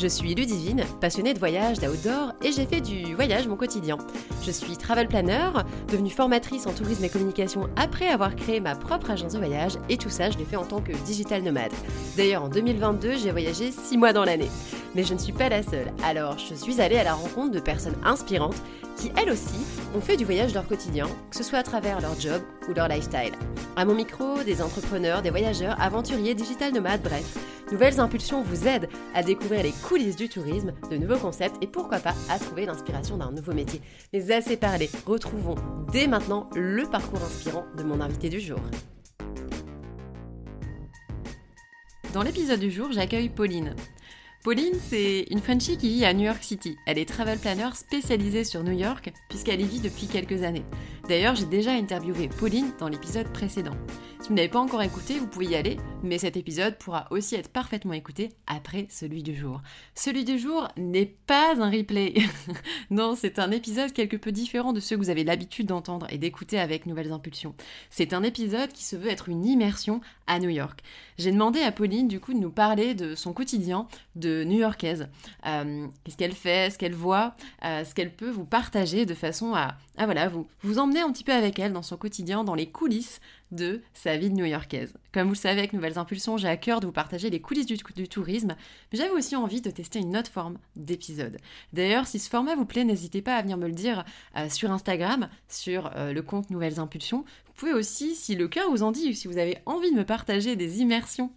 Je suis Ludivine, passionnée de voyage, d'outdoor et j'ai fait du voyage mon quotidien. Je suis travel planner, devenue formatrice en tourisme et communication après avoir créé ma propre agence de voyage et tout ça je l'ai fait en tant que digital nomade. D'ailleurs en 2022 j'ai voyagé 6 mois dans l'année. Mais je ne suis pas la seule, alors je suis allée à la rencontre de personnes inspirantes qui elles aussi ont fait du voyage leur quotidien, que ce soit à travers leur job ou leur lifestyle. À mon micro, des entrepreneurs, des voyageurs, aventuriers, digital nomades, bref. Nouvelles Impulsions vous aident à découvrir les coulisses du tourisme, de nouveaux concepts et pourquoi pas à trouver l'inspiration d'un nouveau métier. Mais assez parlé, retrouvons dès maintenant le parcours inspirant de mon invité du jour. Dans l'épisode du jour, j'accueille Pauline. Pauline, c'est une Frenchie qui vit à New York City. Elle est travel planner spécialisée sur New York puisqu'elle y vit depuis quelques années. D'ailleurs, j'ai déjà interviewé Pauline dans l'épisode précédent. Si vous n'avez pas encore écouté, vous pouvez y aller, mais cet épisode pourra aussi être parfaitement écouté après celui du jour. Celui du jour n'est pas un replay. non, c'est un épisode quelque peu différent de ceux que vous avez l'habitude d'entendre et d'écouter avec Nouvelles Impulsions. C'est un épisode qui se veut être une immersion à New York. J'ai demandé à Pauline du coup de nous parler de son quotidien de New-Yorkaise. Euh, qu'est-ce qu'elle fait, ce qu'elle voit, euh, ce qu'elle peut vous partager de façon à, à voilà, vous, vous emmener un petit peu avec elle dans son quotidien, dans les coulisses de sa vie de new-yorkaise. Comme vous le savez, avec Nouvelles Impulsions, j'ai à cœur de vous partager les coulisses du, tourisme, mais j'avais aussi envie de tester une autre forme d'épisode. D'ailleurs, si ce format vous plaît, n'hésitez pas à venir me le dire euh, sur Instagram, sur euh, le compte Nouvelles Impulsions. Vous pouvez aussi, si le cœur vous en dit, ou si vous avez envie de me partager des immersions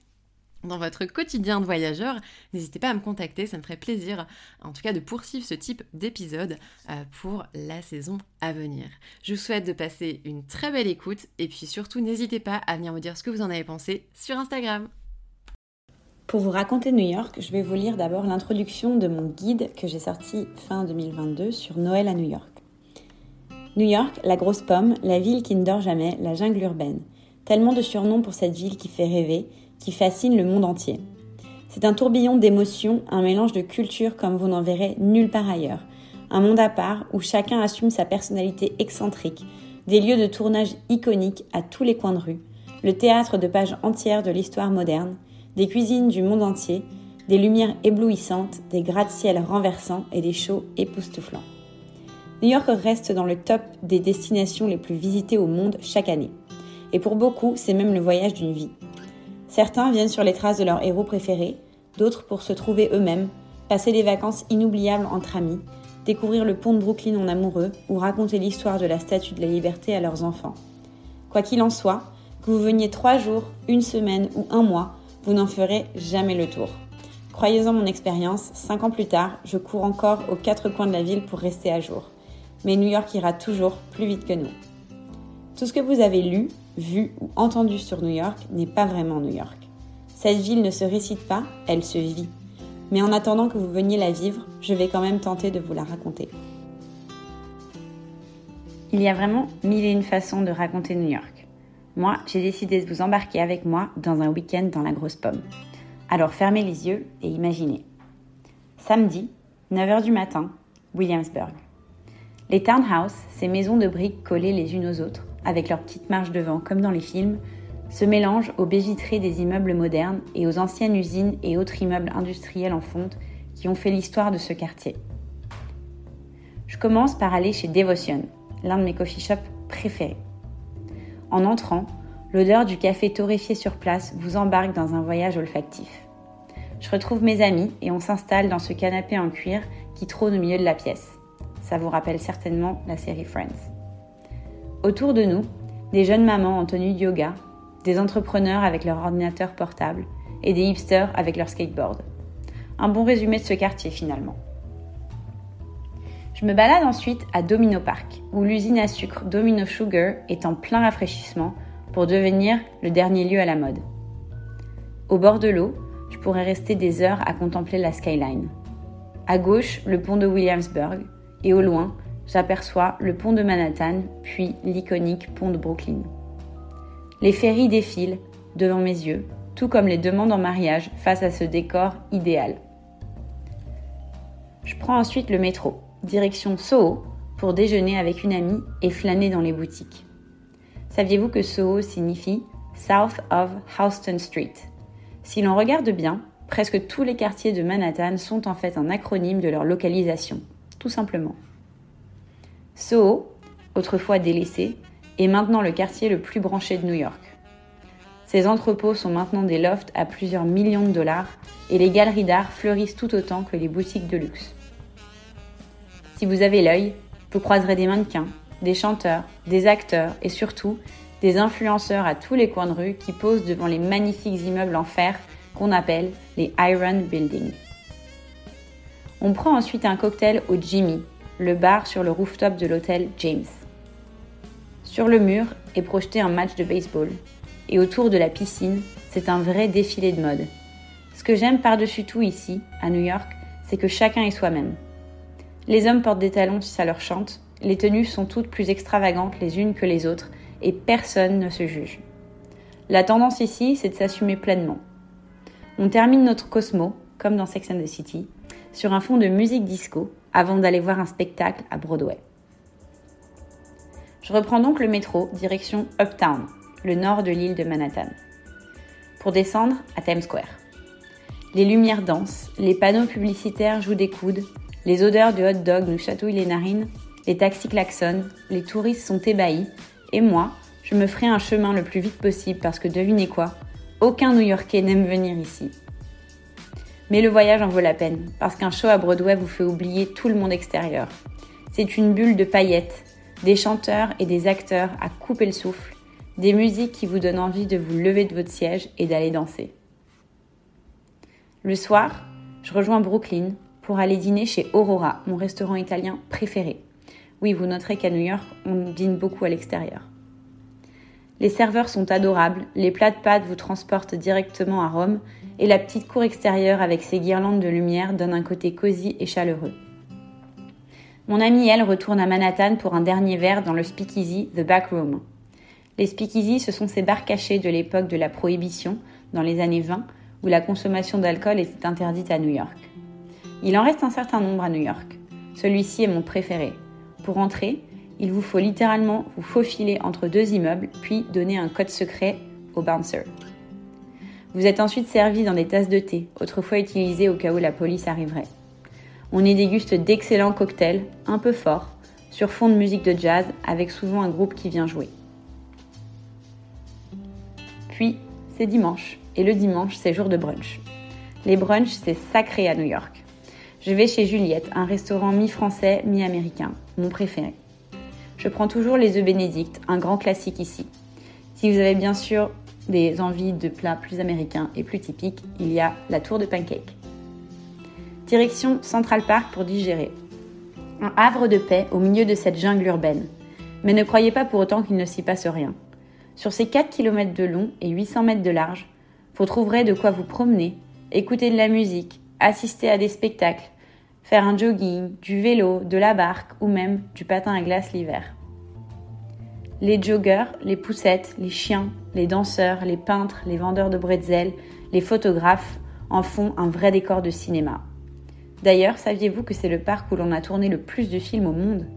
dans votre quotidien de voyageur, n'hésitez pas à me contacter, ça me ferait plaisir en tout cas de poursuivre ce type d'épisode euh, pour la saison à venir. Je vous souhaite de passer une très belle écoute et puis surtout n'hésitez pas à venir me dire ce que vous en avez pensé sur Instagram. Pour vous raconter New York, je vais vous lire d'abord l'introduction de mon guide que j'ai sorti fin 2022 sur Noël à New York. New York, la grosse pomme, la ville qui ne dort jamais, la jungle urbaine. Tellement de surnoms pour cette ville qui fait rêver qui fascine le monde entier. C'est un tourbillon d'émotions, un mélange de cultures comme vous n'en verrez nulle part ailleurs. Un monde à part où chacun assume sa personnalité excentrique, des lieux de tournage iconiques à tous les coins de rue, le théâtre de pages entières de l'histoire moderne, des cuisines du monde entier, des lumières éblouissantes, des gratte-ciels renversants et des shows époustouflants. New York reste dans le top des destinations les plus visitées au monde chaque année. Et pour beaucoup, c'est même le voyage d'une vie. Certains viennent sur les traces de leurs héros préférés, d'autres pour se trouver eux-mêmes, passer des vacances inoubliables entre amis, découvrir le pont de Brooklyn en amoureux ou raconter l'histoire de la Statue de la Liberté à leurs enfants. Quoi qu'il en soit, que vous veniez trois jours, une semaine ou un mois, vous n'en ferez jamais le tour. Croyez-en mon expérience, cinq ans plus tard, je cours encore aux quatre coins de la ville pour rester à jour. Mais New York ira toujours plus vite que nous. Tout ce que vous avez lu, vu ou entendu sur New York n'est pas vraiment New York. Cette ville ne se récite pas, elle se vit. Mais en attendant que vous veniez la vivre, je vais quand même tenter de vous la raconter. Il y a vraiment mille et une façons de raconter New York. Moi, j'ai décidé de vous embarquer avec moi dans un week-end dans la grosse pomme. Alors fermez les yeux et imaginez. Samedi, 9h du matin, Williamsburg. Les townhouses, ces maisons de briques collées les unes aux autres, avec leurs petites marches devant comme dans les films, se mélangent aux baies des immeubles modernes et aux anciennes usines et autres immeubles industriels en fonte qui ont fait l'histoire de ce quartier. Je commence par aller chez Devotion, l'un de mes coffee shops préférés. En entrant, l'odeur du café torréfié sur place vous embarque dans un voyage olfactif. Je retrouve mes amis et on s'installe dans ce canapé en cuir qui trône au milieu de la pièce. Ça vous rappelle certainement la série Friends. Autour de nous, des jeunes mamans en tenue de yoga, des entrepreneurs avec leur ordinateur portable et des hipsters avec leur skateboard. Un bon résumé de ce quartier finalement. Je me balade ensuite à Domino Park, où l'usine à sucre Domino Sugar est en plein rafraîchissement pour devenir le dernier lieu à la mode. Au bord de l'eau, je pourrais rester des heures à contempler la skyline. À gauche, le pont de Williamsburg, et au loin, j'aperçois le pont de Manhattan, puis l'iconique pont de Brooklyn. Les ferries défilent devant mes yeux, tout comme les demandes en mariage face à ce décor idéal. Je prends ensuite le métro, direction Soho, pour déjeuner avec une amie et flâner dans les boutiques. Saviez-vous que Soho signifie South of Houston Street? Si l'on regarde bien, presque tous les quartiers de Manhattan sont en fait un acronyme de leur localisation, tout simplement. Soho, autrefois délaissé, est maintenant le quartier le plus branché de New York. Ces entrepôts sont maintenant des lofts à plusieurs millions de dollars et les galeries d'art fleurissent tout autant que les boutiques de luxe. Si vous avez l'œil, vous croiserez des mannequins, des chanteurs, des acteurs et surtout des influenceurs à tous les coins de rue qui posent devant les magnifiques immeubles en fer qu'on appelle les Iron Buildings. On prend ensuite un cocktail au Jimmy, le bar sur le rooftop de l'hôtel James. Sur le mur est projeté un match de baseball, et autour de la piscine, c'est un vrai défilé de mode. Ce que j'aime par-dessus tout ici, à New York, c'est que chacun est soi-même. Les hommes portent des talons si ça leur chante, les tenues sont toutes plus extravagantes les unes que les autres, et personne ne se juge. La tendance ici, c'est de s'assumer pleinement. On termine notre Cosmo, comme dans Sex and the City, sur un fond de musique disco avant d'aller voir un spectacle à Broadway. Je reprends donc le métro direction Uptown, le nord de l'île de Manhattan, pour descendre à Times Square. Les lumières dansent, les panneaux publicitaires jouent des coudes, les odeurs de hot dog nous chatouillent les narines, les taxis klaxonnent, les touristes sont ébahis, et moi, je me ferai un chemin le plus vite possible parce que devinez quoi Aucun New-Yorkais n'aime venir ici. Mais le voyage en vaut la peine, parce qu'un show à Broadway vous fait oublier tout le monde extérieur. C'est une bulle de paillettes, des chanteurs et des acteurs à couper le souffle, des musiques qui vous donnent envie de vous lever de votre siège et d'aller danser. Le soir, je rejoins Brooklyn pour aller dîner chez Aurora, mon restaurant italien préféré. Oui, vous noterez qu'à New York, on dîne beaucoup à l'extérieur. Les serveurs sont adorables, les plats de pâtes vous transportent directement à Rome et la petite cour extérieure avec ses guirlandes de lumière donne un côté cosy et chaleureux. Mon amie, elle, retourne à Manhattan pour un dernier verre dans le speakeasy The Back Room. Les speakeasy, ce sont ces bars cachés de l'époque de la prohibition, dans les années 20, où la consommation d'alcool était interdite à New York. Il en reste un certain nombre à New York. Celui-ci est mon préféré. Pour entrer, il vous faut littéralement vous faufiler entre deux immeubles, puis donner un code secret au bouncer. Vous êtes ensuite servi dans des tasses de thé, autrefois utilisées au cas où la police arriverait. On y déguste d'excellents cocktails, un peu forts, sur fond de musique de jazz, avec souvent un groupe qui vient jouer. Puis, c'est dimanche, et le dimanche, c'est jour de brunch. Les brunchs, c'est sacré à New York. Je vais chez Juliette, un restaurant mi-français, mi-américain, mon préféré. Je prends toujours les œufs bénédicts, un grand classique ici. Si vous avez bien sûr des envies de plats plus américains et plus typiques, il y a la tour de pancake. Direction Central Park pour digérer. Un havre de paix au milieu de cette jungle urbaine. Mais ne croyez pas pour autant qu'il ne s'y passe rien. Sur ces 4 km de long et 800 mètres de large, vous trouverez de quoi vous promener, écouter de la musique, assister à des spectacles, faire un jogging, du vélo, de la barque ou même du patin à glace l'hiver. Les joggeurs, les poussettes, les chiens, les danseurs, les peintres, les vendeurs de bretzel, les photographes en font un vrai décor de cinéma. D'ailleurs, saviez-vous que c'est le parc où l'on a tourné le plus de films au monde?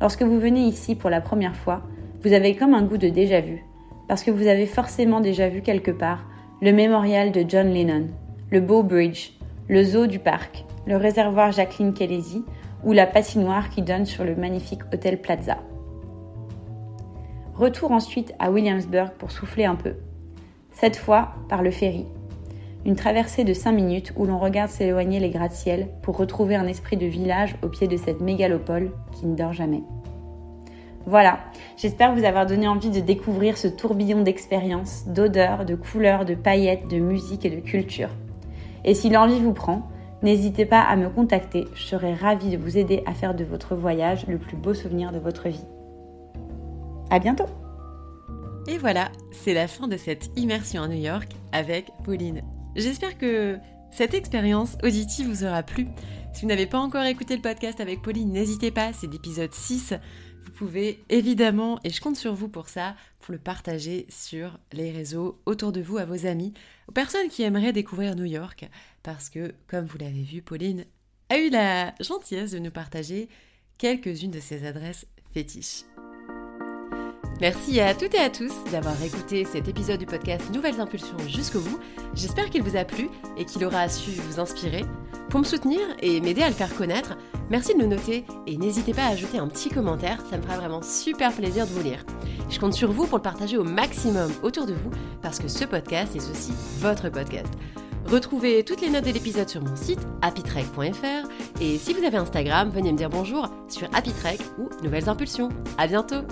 Lorsque vous venez ici pour la première fois, vous avez comme un goût de déjà vu, parce que vous avez forcément déjà vu quelque part le mémorial de John Lennon, le Bow Bridge, le zoo du parc, le réservoir Jacqueline Kelesi ou la patinoire qui donne sur le magnifique hôtel Plaza. Retour ensuite à Williamsburg pour souffler un peu. Cette fois par le ferry. Une traversée de 5 minutes où l'on regarde s'éloigner les gratte-ciels pour retrouver un esprit de village au pied de cette mégalopole qui ne dort jamais. Voilà, j'espère vous avoir donné envie de découvrir ce tourbillon d'expériences, d'odeurs, de couleurs, de paillettes, de musique et de culture. Et si l'envie vous prend, N'hésitez pas à me contacter, je serai ravie de vous aider à faire de votre voyage le plus beau souvenir de votre vie. À bientôt Et voilà, c'est la fin de cette immersion à New York avec Pauline. J'espère que cette expérience auditive vous aura plu. Si vous n'avez pas encore écouté le podcast avec Pauline, n'hésitez pas, c'est l'épisode 6. Vous pouvez évidemment, et je compte sur vous pour ça, pour le partager sur les réseaux autour de vous, à vos amis, aux personnes qui aimeraient découvrir New York, parce que, comme vous l'avez vu, Pauline a eu la gentillesse de nous partager quelques-unes de ses adresses fétiches. Merci à toutes et à tous d'avoir écouté cet épisode du podcast Nouvelles Impulsions jusqu'au bout. J'espère qu'il vous a plu et qu'il aura su vous inspirer. Pour me soutenir et m'aider à le faire connaître, merci de le noter et n'hésitez pas à ajouter un petit commentaire, ça me fera vraiment super plaisir de vous lire. Je compte sur vous pour le partager au maximum autour de vous parce que ce podcast est aussi votre podcast. Retrouvez toutes les notes de l'épisode sur mon site happytrek.fr et si vous avez Instagram, venez me dire bonjour sur happytrek ou Nouvelles Impulsions. À bientôt